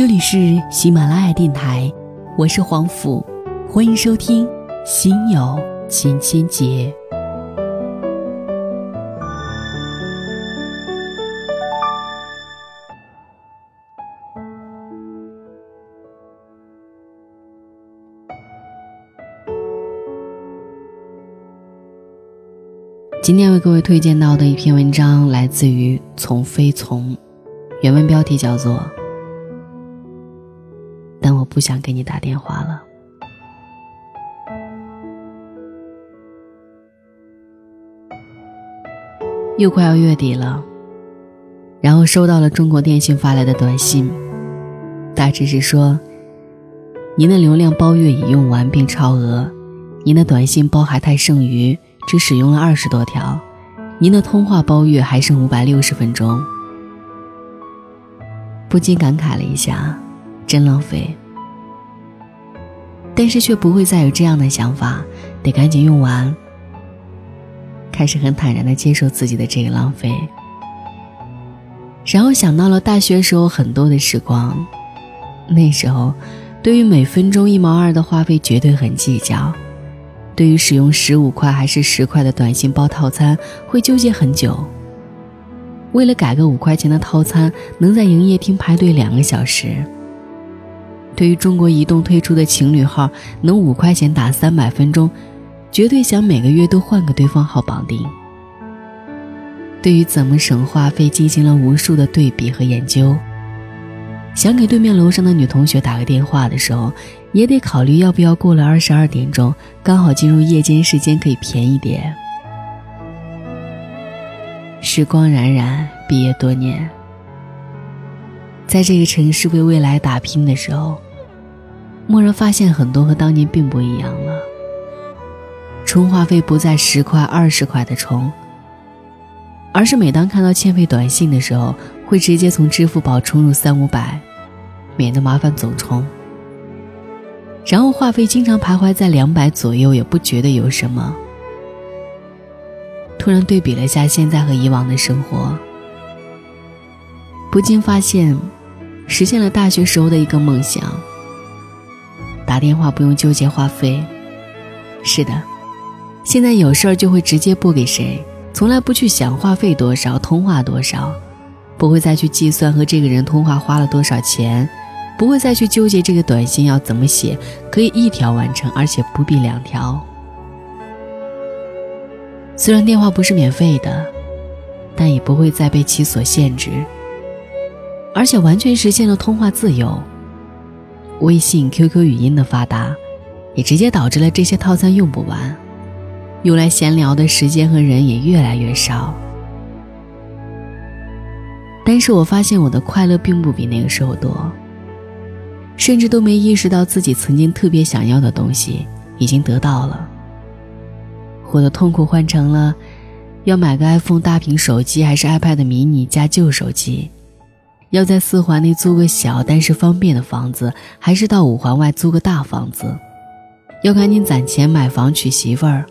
这里是喜马拉雅电台，我是黄甫，欢迎收听《心有千千结》。今天为各位推荐到的一篇文章来自于《从非从》，原文标题叫做“我不想给你打电话了”。又快要月底了，然后收到了中国电信发来的短信，大致是说：“您的流量包月已用完并超额，您的短信包还太剩余。”只使用了二十多条，您的通话包月还剩五百六十分钟，不禁感慨了一下，真浪费。但是却不会再有这样的想法，得赶紧用完。开始很坦然的接受自己的这个浪费，然后想到了大学时候很多的时光，那时候，对于每分钟一毛二的话费绝对很计较。对于使用十五块还是十块的短信包套餐，会纠结很久。为了改个五块钱的套餐，能在营业厅排队两个小时。对于中国移动推出的情侣号，能五块钱打三百分钟，绝对想每个月都换个对方号绑定。对于怎么省话费，进行了无数的对比和研究。想给对面楼上的女同学打个电话的时候，也得考虑要不要过了二十二点钟，刚好进入夜间时间可以便宜点。时光荏苒，毕业多年，在这个城市为未来打拼的时候，蓦然发现很多和当年并不一样了。充话费不再十块、二十块的充，而是每当看到欠费短信的时候。会直接从支付宝充入三五百，免得麻烦总充。然后话费经常徘徊在两百左右，也不觉得有什么。突然对比了一下现在和以往的生活，不禁发现，实现了大学时候的一个梦想：打电话不用纠结话费。是的，现在有事儿就会直接拨给谁，从来不去想话费多少，通话多少。不会再去计算和这个人通话花了多少钱，不会再去纠结这个短信要怎么写，可以一条完成，而且不必两条。虽然电话不是免费的，但也不会再被其所限制，而且完全实现了通话自由。微信、QQ 语音的发达，也直接导致了这些套餐用不完，用来闲聊的时间和人也越来越少。但是我发现我的快乐并不比那个时候多，甚至都没意识到自己曾经特别想要的东西已经得到了。我的痛苦换成了要买个 iPhone 大屏手机还是 iPad mini 加旧手机，要在四环内租个小但是方便的房子，还是到五环外租个大房子，要赶紧攒钱买房娶媳妇儿，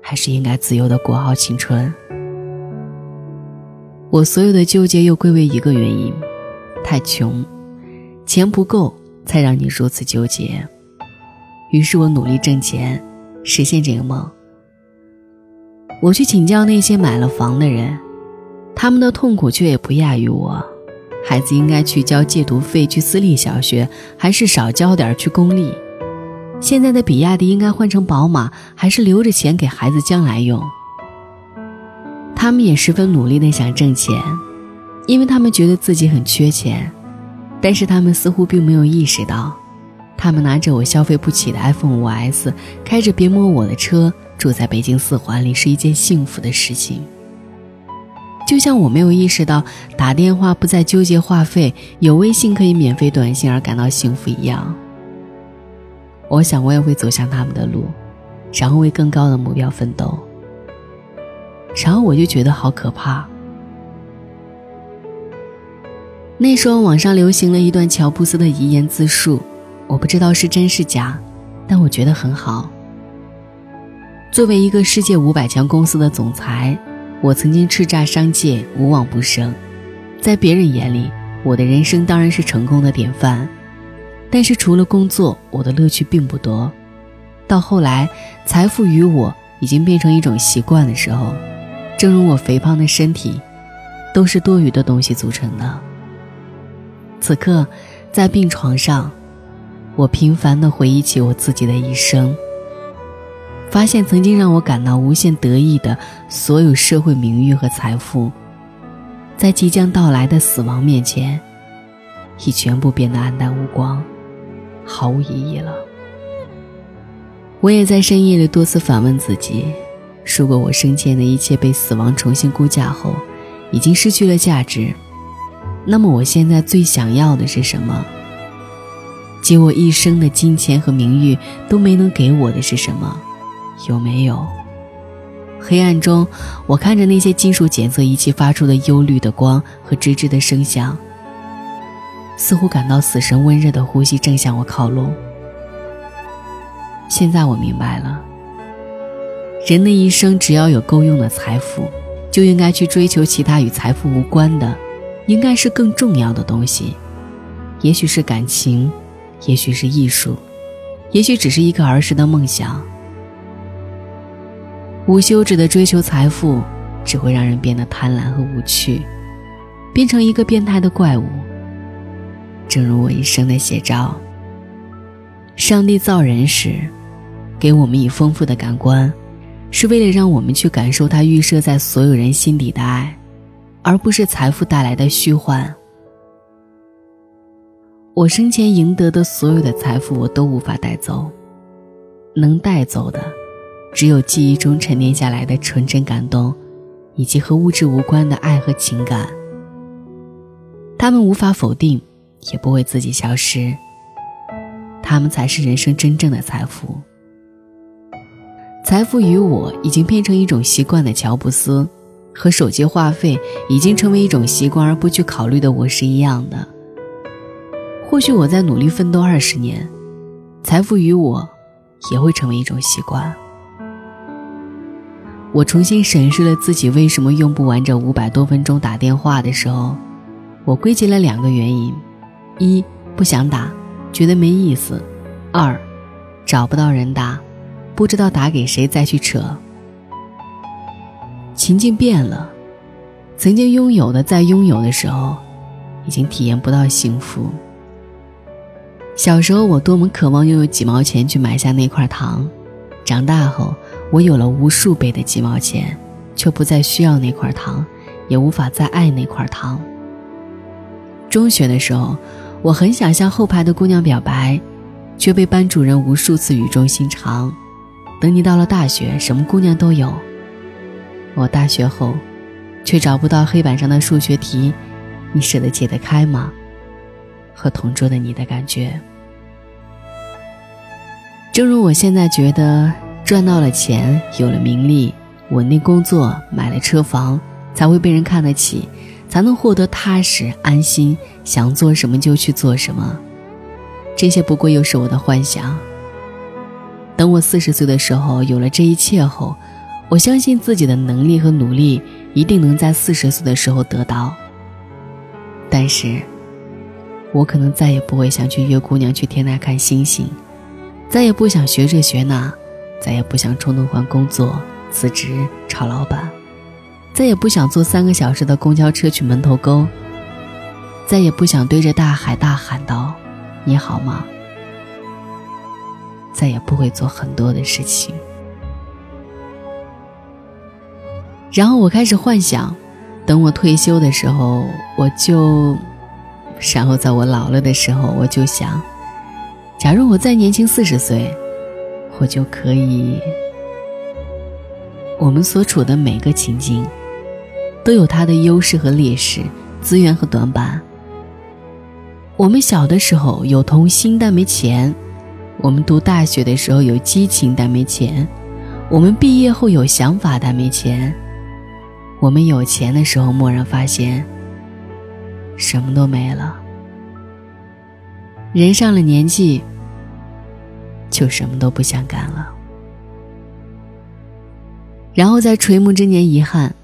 还是应该自由的过好青春。我所有的纠结又归为一个原因：太穷，钱不够，才让你如此纠结。于是我努力挣钱，实现这个梦。我去请教那些买了房的人，他们的痛苦却也不亚于我。孩子应该去交借读费去私立小学，还是少交点去公立？现在的比亚迪应该换成宝马，还是留着钱给孩子将来用？他们也十分努力的想挣钱，因为他们觉得自己很缺钱，但是他们似乎并没有意识到，他们拿着我消费不起的 iPhone 五 S，开着别摸我的车，住在北京四环里是一件幸福的事情。就像我没有意识到打电话不再纠结话费，有微信可以免费短信而感到幸福一样。我想我也会走向他们的路，然后为更高的目标奋斗。然后我就觉得好可怕。那时候网上流行了一段乔布斯的遗言自述，我不知道是真是假，但我觉得很好。作为一个世界五百强公司的总裁，我曾经叱咤商界，无往不胜。在别人眼里，我的人生当然是成功的典范。但是除了工作，我的乐趣并不多。到后来，财富与我已经变成一种习惯的时候，正如我肥胖的身体，都是多余的东西组成的。此刻，在病床上，我频繁地回忆起我自己的一生，发现曾经让我感到无限得意的所有社会名誉和财富，在即将到来的死亡面前，已全部变得黯淡无光。毫无意义了。我也在深夜里多次反问自己：如果我生前的一切被死亡重新估价后，已经失去了价值，那么我现在最想要的是什么？及我一生的金钱和名誉都没能给我的是什么？有没有？黑暗中，我看着那些金属检测仪器发出的幽绿的光和吱吱的声响。似乎感到死神温热的呼吸正向我靠拢。现在我明白了，人的一生只要有够用的财富，就应该去追求其他与财富无关的，应该是更重要的东西。也许是感情，也许是艺术，也许只是一个儿时的梦想。无休止的追求财富，只会让人变得贪婪和无趣，变成一个变态的怪物。正如我一生的写照。上帝造人时，给我们以丰富的感官，是为了让我们去感受他预设在所有人心底的爱，而不是财富带来的虚幻。我生前赢得的所有的财富，我都无法带走，能带走的，只有记忆中沉淀下来的纯真感动，以及和物质无关的爱和情感。他们无法否定。也不会自己消失。他们才是人生真正的财富。财富与我已经变成一种习惯的乔布斯，和手机话费已经成为一种习惯而不去考虑的我是一样的。或许我在努力奋斗二十年，财富与我也会成为一种习惯。我重新审视了自己为什么用不完这五百多分钟打电话的时候，我归结了两个原因。一不想打，觉得没意思；二找不到人打，不知道打给谁再去扯。情境变了，曾经拥有的，在拥有的时候，已经体验不到幸福。小时候我多么渴望拥有几毛钱去买下那块糖，长大后我有了无数倍的几毛钱，却不再需要那块糖，也无法再爱那块糖。中学的时候。我很想向后排的姑娘表白，却被班主任无数次语重心长。等你到了大学，什么姑娘都有。我大学后，却找不到黑板上的数学题，你舍得解得开吗？和同桌的你的感觉。正如我现在觉得，赚到了钱，有了名利，稳定工作，买了车房，才会被人看得起。才能获得踏实安心，想做什么就去做什么。这些不过又是我的幻想。等我四十岁的时候，有了这一切后，我相信自己的能力和努力一定能在四十岁的时候得到。但是，我可能再也不会想去约姑娘去天台看星星，再也不想学这学那，再也不想冲动换工作、辞职炒老板。再也不想坐三个小时的公交车去门头沟。再也不想对着大海大喊道：“你好吗？”再也不会做很多的事情。然后我开始幻想，等我退休的时候，我就，然后在我老了的时候，我就想，假如我再年轻四十岁，我就可以。我们所处的每个情境。都有它的优势和劣势，资源和短板。我们小的时候有童心但没钱，我们读大学的时候有激情但没钱，我们毕业后有想法但没钱，我们有钱的时候蓦然发现什么都没了。人上了年纪，就什么都不想干了，然后在垂暮之年遗憾。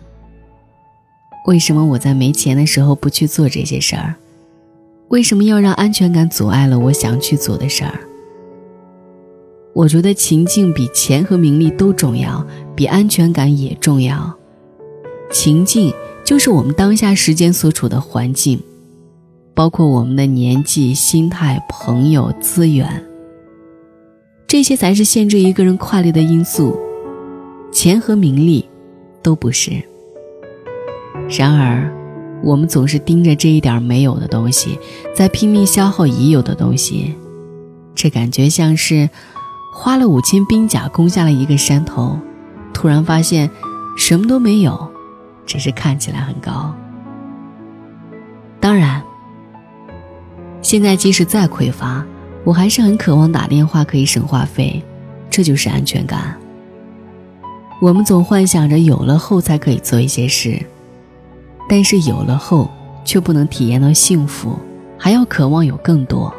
为什么我在没钱的时候不去做这些事儿？为什么要让安全感阻碍了我想去做的事儿？我觉得情境比钱和名利都重要，比安全感也重要。情境就是我们当下时间所处的环境，包括我们的年纪、心态、朋友、资源，这些才是限制一个人快乐的因素。钱和名利都不是。然而，我们总是盯着这一点没有的东西，在拼命消耗已有的东西，这感觉像是。花了五千兵甲攻下了一个山头，突然发现什么都没有，只是看起来很高。当然，现在即使再匮乏，我还是很渴望打电话可以省话费，这就是安全感。我们总幻想着有了后才可以做一些事，但是有了后却不能体验到幸福，还要渴望有更多。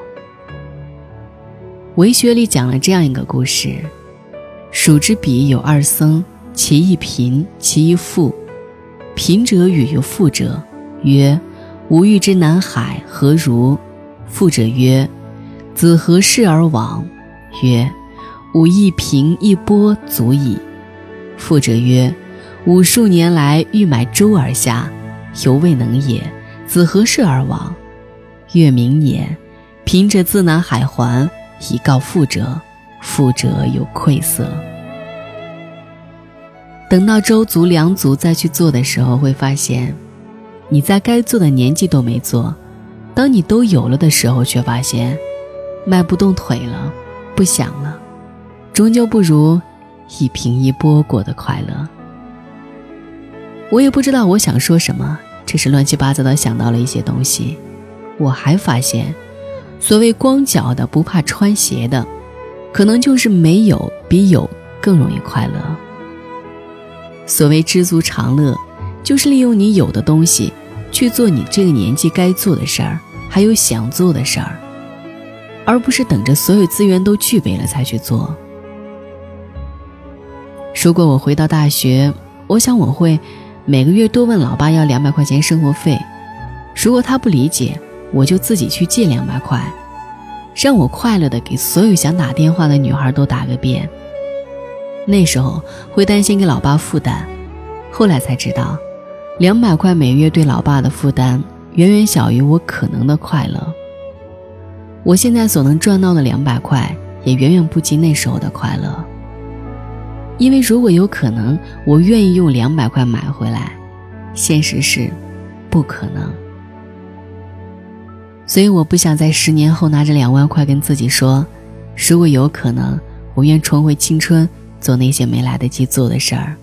文学里讲了这样一个故事：蜀之彼有二僧，其一贫，其一富。贫者与富者曰：“吾欲之南海何如？”富者曰：“子何事而往？”曰：“吾一平一波足矣。”富者曰：“吾数年来欲买舟而下，犹未能也。子何事而往？”月明也。贫者自南海还。以告富者，富者有愧色。等到周足两足再去做的时候，会发现，你在该做的年纪都没做；当你都有了的时候，却发现，迈不动腿了，不想了，终究不如一平一波过得快乐。我也不知道我想说什么，只是乱七八糟的想到了一些东西。我还发现。所谓光脚的不怕穿鞋的，可能就是没有比有更容易快乐。所谓知足常乐，就是利用你有的东西去做你这个年纪该做的事儿，还有想做的事儿，而不是等着所有资源都具备了才去做。如果我回到大学，我想我会每个月多问老爸要两百块钱生活费，如果他不理解。我就自己去借两百块，让我快乐的给所有想打电话的女孩都打个遍。那时候会担心给老爸负担，后来才知道，两百块每月对老爸的负担远远小于我可能的快乐。我现在所能赚到的两百块，也远远不及那时候的快乐。因为如果有可能，我愿意用两百块买回来，现实是，不可能。所以我不想在十年后拿着两万块跟自己说，如果有可能，我愿重回青春，做那些没来得及做的事儿。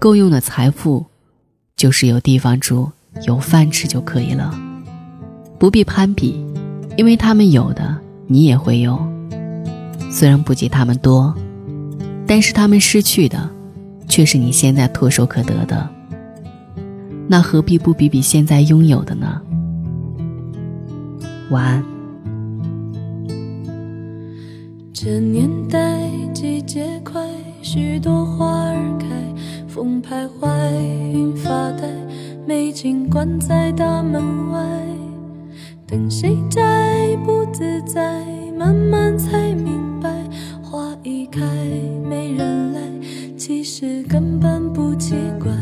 够用的财富，就是有地方住、有饭吃就可以了，不必攀比，因为他们有的你也会有，虽然不及他们多，但是他们失去的，却是你现在唾手可得的。那何必不比比现在拥有的呢？晚安。这年代季节快，许多花儿开，风徘徊，云发呆，美景关在大门外，等谁摘不自在，慢慢才明白，花一开没人来，其实根本不奇怪。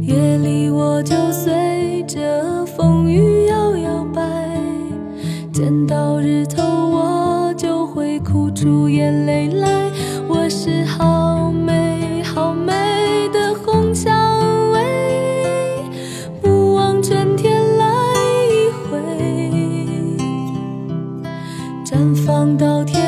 夜里我就随着风雨摇摇摆。见到日远方到天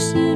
有时